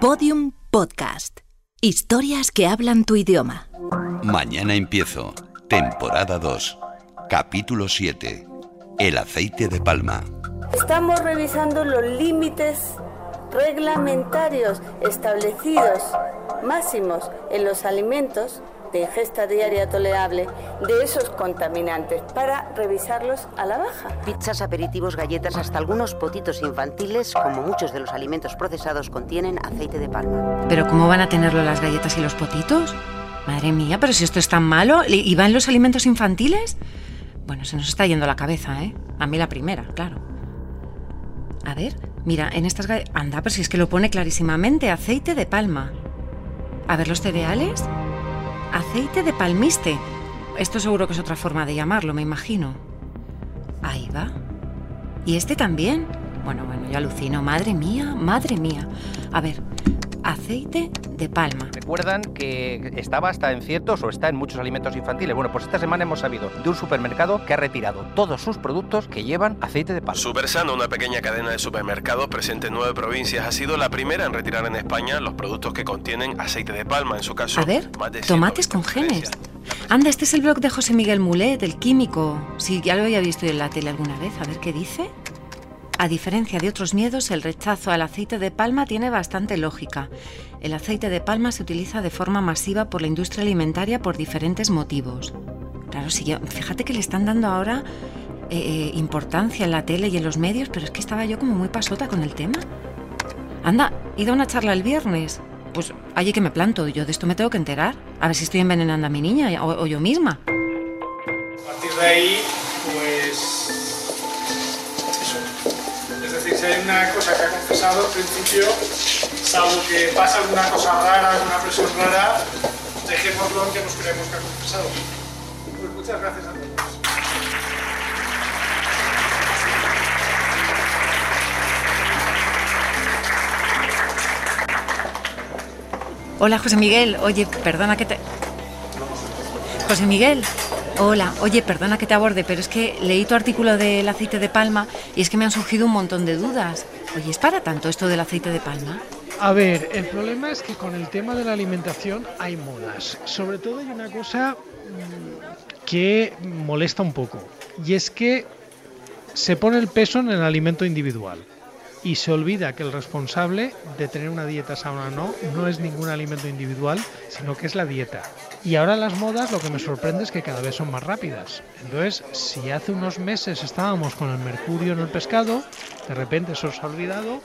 Podium Podcast. Historias que hablan tu idioma. Mañana empiezo. Temporada 2. Capítulo 7. El aceite de palma. Estamos revisando los límites reglamentarios establecidos máximos en los alimentos de ingesta diaria tolerable de esos contaminantes para revisarlos a la baja. Pizzas, aperitivos, galletas, hasta algunos potitos infantiles, como muchos de los alimentos procesados, contienen aceite de palma. ¿Pero cómo van a tenerlo las galletas y los potitos? Madre mía, pero si esto es tan malo, ¿y va en los alimentos infantiles? Bueno, se nos está yendo la cabeza, ¿eh? A mí la primera, claro. A ver, mira, en estas. Anda, pero si es que lo pone clarísimamente, aceite de palma. A ver, los cereales. Aceite de palmiste. Esto seguro que es otra forma de llamarlo, me imagino. Ahí va. ¿Y este también? Bueno, bueno, yo alucino. Madre mía, madre mía. A ver, aceite de palma. Recuerdan que estaba hasta en ciertos o está en muchos alimentos infantiles. Bueno, pues esta semana hemos sabido de un supermercado que ha retirado todos sus productos que llevan aceite de palma. Supersano, una pequeña cadena de supermercados presente en nueve provincias, ha sido la primera en retirar en España los productos que contienen aceite de palma. En su caso, a ver, tomates con genes. Anda, este es el blog de José Miguel Mulet, el químico. Sí, ya lo había visto en la tele alguna vez. A ver qué dice. A diferencia de otros miedos, el rechazo al aceite de palma tiene bastante lógica. El aceite de palma se utiliza de forma masiva por la industria alimentaria por diferentes motivos. Claro, sí, fíjate que le están dando ahora eh, eh, importancia en la tele y en los medios, pero es que estaba yo como muy pasota con el tema. Anda, ido a una charla el viernes. Pues allí que me planto, yo de esto me tengo que enterar. A ver si estoy envenenando a mi niña o, o yo misma. A partir de ahí, pues si hay una cosa que ha confesado al principio, salvo que pasa alguna cosa rara, alguna presión rara, dejémoslo en que nos creemos que ha confesado. Pues muchas gracias a todos. Hola José Miguel, oye, perdona que te... José Miguel, Hola, oye, perdona que te aborde, pero es que leí tu artículo del aceite de palma y es que me han surgido un montón de dudas. Oye, ¿es para tanto esto del aceite de palma? A ver, el problema es que con el tema de la alimentación hay modas. Sobre todo hay una cosa mm, que molesta un poco y es que se pone el peso en el alimento individual y se olvida que el responsable de tener una dieta sana o no no es ningún alimento individual, sino que es la dieta. Y ahora las modas lo que me sorprende es que cada vez son más rápidas. Entonces, si hace unos meses estábamos con el mercurio en el pescado, de repente se os ha olvidado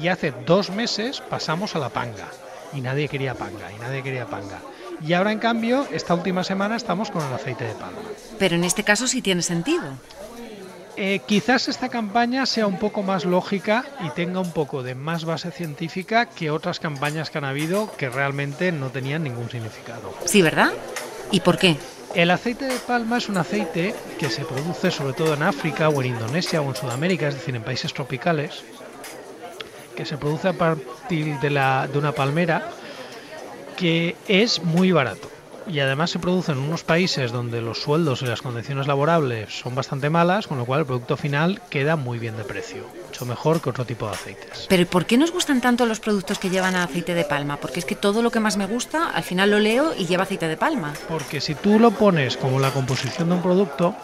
y hace dos meses pasamos a la panga. Y nadie quería panga, y nadie quería panga. Y ahora, en cambio, esta última semana estamos con el aceite de palma. Pero en este caso sí tiene sentido. Eh, quizás esta campaña sea un poco más lógica y tenga un poco de más base científica que otras campañas que han habido que realmente no tenían ningún significado. Sí, ¿verdad? ¿Y por qué? El aceite de palma es un aceite que se produce sobre todo en África o en Indonesia o en Sudamérica, es decir, en países tropicales, que se produce a partir de, la, de una palmera que es muy barato y además se produce en unos países donde los sueldos y las condiciones laborables son bastante malas, con lo cual el producto final queda muy bien de precio, mucho mejor que otro tipo de aceites. Pero ¿por qué nos gustan tanto los productos que llevan aceite de palma? Porque es que todo lo que más me gusta, al final lo leo y lleva aceite de palma. Porque si tú lo pones como la composición de un producto,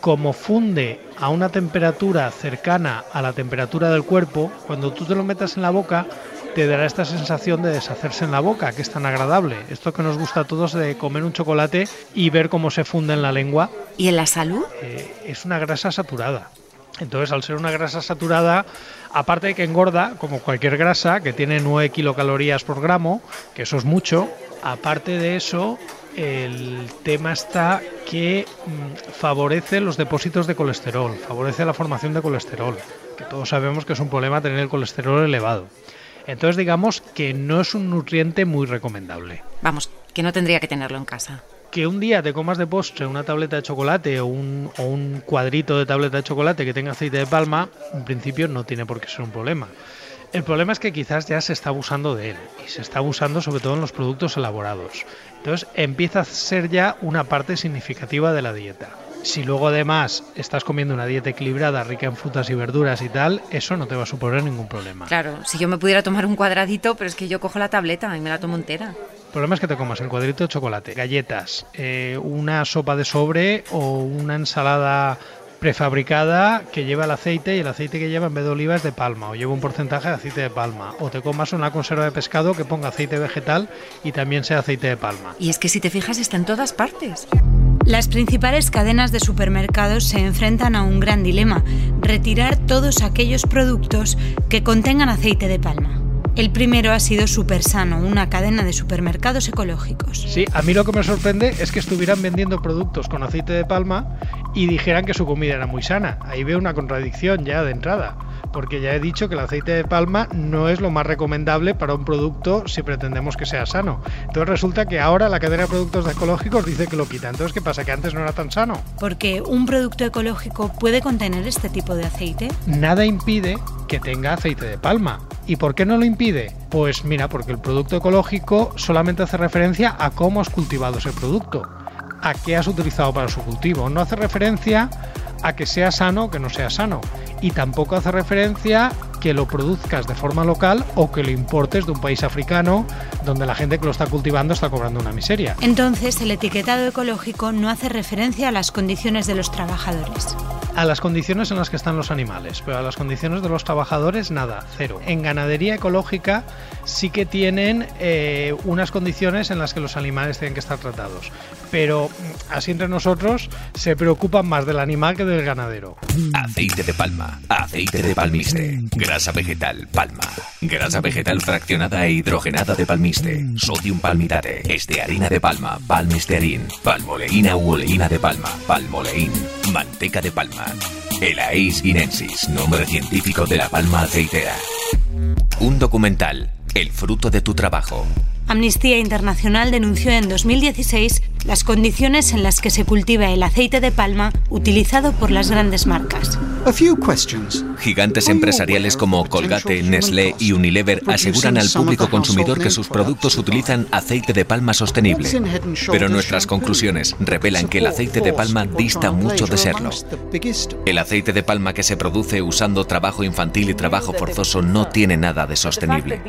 como funde a una temperatura cercana a la temperatura del cuerpo, cuando tú te lo metas en la boca, te dará esta sensación de deshacerse en la boca, que es tan agradable. Esto que nos gusta a todos de comer un chocolate y ver cómo se funde en la lengua. ¿Y en la salud? Eh, es una grasa saturada. Entonces, al ser una grasa saturada, aparte de que engorda, como cualquier grasa, que tiene 9 kilocalorías por gramo, que eso es mucho, aparte de eso, el tema está que mm, favorece los depósitos de colesterol, favorece la formación de colesterol, que todos sabemos que es un problema tener el colesterol elevado. Entonces digamos que no es un nutriente muy recomendable. Vamos, que no tendría que tenerlo en casa. Que un día te comas de postre una tableta de chocolate o un, o un cuadrito de tableta de chocolate que tenga aceite de palma, en principio no tiene por qué ser un problema. El problema es que quizás ya se está abusando de él y se está abusando sobre todo en los productos elaborados. Entonces empieza a ser ya una parte significativa de la dieta. Si luego además estás comiendo una dieta equilibrada, rica en frutas y verduras y tal, eso no te va a suponer ningún problema. Claro, si yo me pudiera tomar un cuadradito, pero es que yo cojo la tableta y me la tomo entera. El problema es que te comas el cuadrito de chocolate, galletas, eh, una sopa de sobre o una ensalada prefabricada que lleva el aceite y el aceite que lleva en vez de oliva es de palma o lleva un porcentaje de aceite de palma o te comas una conserva de pescado que ponga aceite vegetal y también sea aceite de palma. Y es que si te fijas está en todas partes. Las principales cadenas de supermercados se enfrentan a un gran dilema, retirar todos aquellos productos que contengan aceite de palma. El primero ha sido Supersano, una cadena de supermercados ecológicos. Sí, a mí lo que me sorprende es que estuvieran vendiendo productos con aceite de palma y dijeran que su comida era muy sana. Ahí veo una contradicción ya de entrada, porque ya he dicho que el aceite de palma no es lo más recomendable para un producto si pretendemos que sea sano. Entonces resulta que ahora la cadena de productos ecológicos dice que lo quita. Entonces, ¿qué pasa? ¿Que antes no era tan sano? Porque un producto ecológico puede contener este tipo de aceite. Nada impide que tenga aceite de palma. ¿Y por qué no lo impide? Pues mira, porque el producto ecológico solamente hace referencia a cómo has cultivado ese producto, a qué has utilizado para su cultivo. No hace referencia a que sea sano o que no sea sano. Y tampoco hace referencia que lo produzcas de forma local o que lo importes de un país africano donde la gente que lo está cultivando está cobrando una miseria. Entonces, el etiquetado ecológico no hace referencia a las condiciones de los trabajadores. A las condiciones en las que están los animales, pero a las condiciones de los trabajadores nada, cero. En ganadería ecológica sí que tienen eh, unas condiciones en las que los animales tienen que estar tratados, pero así entre nosotros se preocupan más del animal que del ganadero. Aceite de palma, aceite de palmiste, grasa vegetal palma, grasa vegetal fraccionada e hidrogenada de palmiste, sodium palmitate, estearina de palma, palmistearin, palmoleína u oleína de palma, palmoleín, manteca de palma. El Aeis guinensis, nombre científico de la palma aceitera. Un documental, el fruto de tu trabajo. Amnistía Internacional denunció en 2016 las condiciones en las que se cultiva el aceite de palma utilizado por las grandes marcas. Gigantes empresariales como Colgate, Nestlé y Unilever aseguran al público consumidor que sus productos utilizan aceite de palma sostenible. Pero nuestras conclusiones revelan que el aceite de palma dista mucho de serlo. El aceite de palma que se produce usando trabajo infantil y trabajo forzoso no tiene nada de sostenible.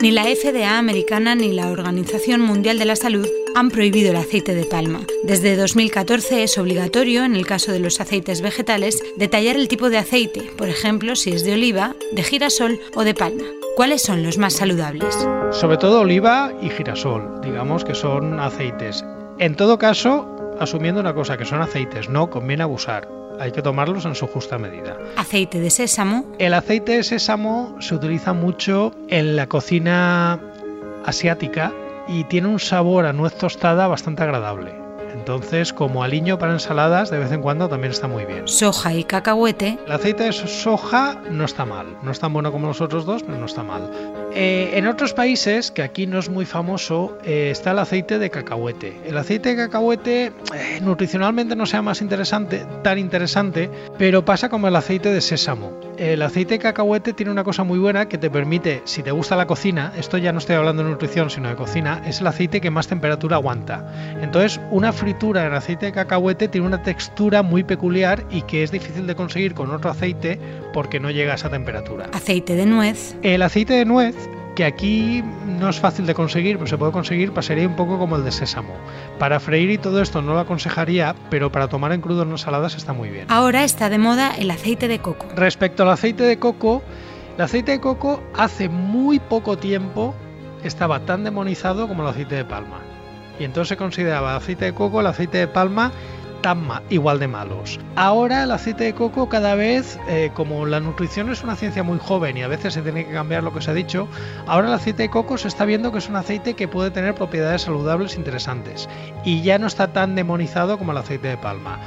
Ni la FDA americana ni la Organización Mundial de la Salud han prohibido el aceite de palma. Desde 2014 es obligatorio, en el caso de los aceites vegetales, detallar el tipo de aceite, por ejemplo, si es de oliva, de girasol o de palma. ¿Cuáles son los más saludables? Sobre todo oliva y girasol, digamos que son aceites. En todo caso, asumiendo una cosa, que son aceites, no conviene abusar hay que tomarlos en su justa medida. Aceite de sésamo. El aceite de sésamo se utiliza mucho en la cocina asiática y tiene un sabor a nuez tostada bastante agradable. Entonces, como aliño para ensaladas, de vez en cuando también está muy bien. Soja y cacahuete. El aceite de soja no está mal. No es tan bueno como los otros dos, pero no está mal. Eh, en otros países, que aquí no es muy famoso, eh, está el aceite de cacahuete. El aceite de cacahuete eh, nutricionalmente no sea más interesante, tan interesante, pero pasa como el aceite de sésamo. El aceite de cacahuete tiene una cosa muy buena que te permite, si te gusta la cocina, esto ya no estoy hablando de nutrición, sino de cocina, es el aceite que más temperatura aguanta. Entonces, una fritura en aceite de cacahuete tiene una textura muy peculiar y que es difícil de conseguir con otro aceite porque no llega a esa temperatura. Aceite de nuez. El aceite de nuez que aquí no es fácil de conseguir, pero se puede conseguir, pasaría un poco como el de sésamo. Para freír y todo esto no lo aconsejaría, pero para tomar en crudo en ensaladas está muy bien. Ahora está de moda el aceite de coco. Respecto al aceite de coco, el aceite de coco hace muy poco tiempo estaba tan demonizado como el aceite de palma. Y entonces se consideraba el aceite de coco, el aceite de palma tan igual de malos. Ahora el aceite de coco cada vez, eh, como la nutrición es una ciencia muy joven y a veces se tiene que cambiar lo que se ha dicho, ahora el aceite de coco se está viendo que es un aceite que puede tener propiedades saludables interesantes y ya no está tan demonizado como el aceite de palma.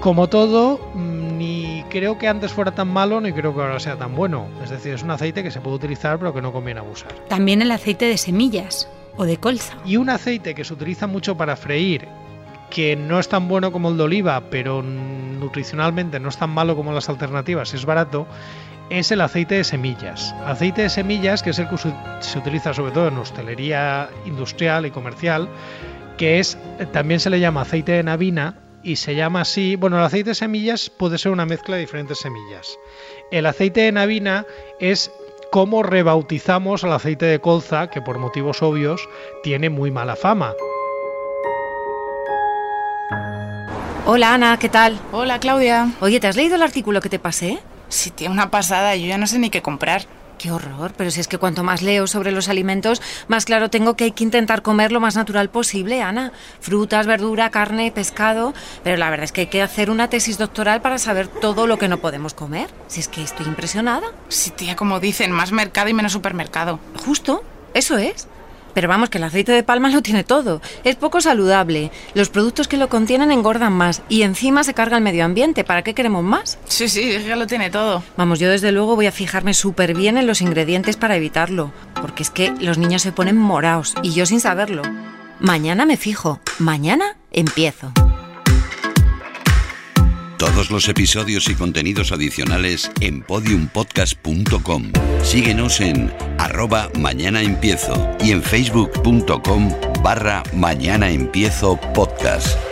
Como todo, mm, ni creo que antes fuera tan malo ni creo que ahora sea tan bueno. Es decir, es un aceite que se puede utilizar pero que no conviene abusar. También el aceite de semillas o de colza. Y un aceite que se utiliza mucho para freír que no es tan bueno como el de oliva, pero nutricionalmente no es tan malo como las alternativas, es barato, es el aceite de semillas. Aceite de semillas, que es el que se utiliza sobre todo en hostelería industrial y comercial, que es también se le llama aceite de navina y se llama así. Bueno, el aceite de semillas puede ser una mezcla de diferentes semillas. El aceite de navina es como rebautizamos al aceite de colza, que por motivos obvios tiene muy mala fama. Hola Ana, ¿qué tal? Hola Claudia. Oye, ¿te has leído el artículo que te pasé? Sí, tiene una pasada, yo ya no sé ni qué comprar. Qué horror, pero si es que cuanto más leo sobre los alimentos, más claro tengo que hay que intentar comer lo más natural posible, Ana. Frutas, verdura, carne, pescado. Pero la verdad es que hay que hacer una tesis doctoral para saber todo lo que no podemos comer. Si es que estoy impresionada. Sí, tía, como dicen, más mercado y menos supermercado. Justo, eso es. Pero vamos, que el aceite de palma lo tiene todo. Es poco saludable. Los productos que lo contienen engordan más y encima se carga el medio ambiente. ¿Para qué queremos más? Sí, sí, ya lo tiene todo. Vamos, yo desde luego voy a fijarme súper bien en los ingredientes para evitarlo. Porque es que los niños se ponen moraos y yo sin saberlo. Mañana me fijo. Mañana empiezo. Todos los episodios y contenidos adicionales en podiumpodcast.com. Síguenos en arroba mañana empiezo y en facebook.com barra mañana empiezo podcast.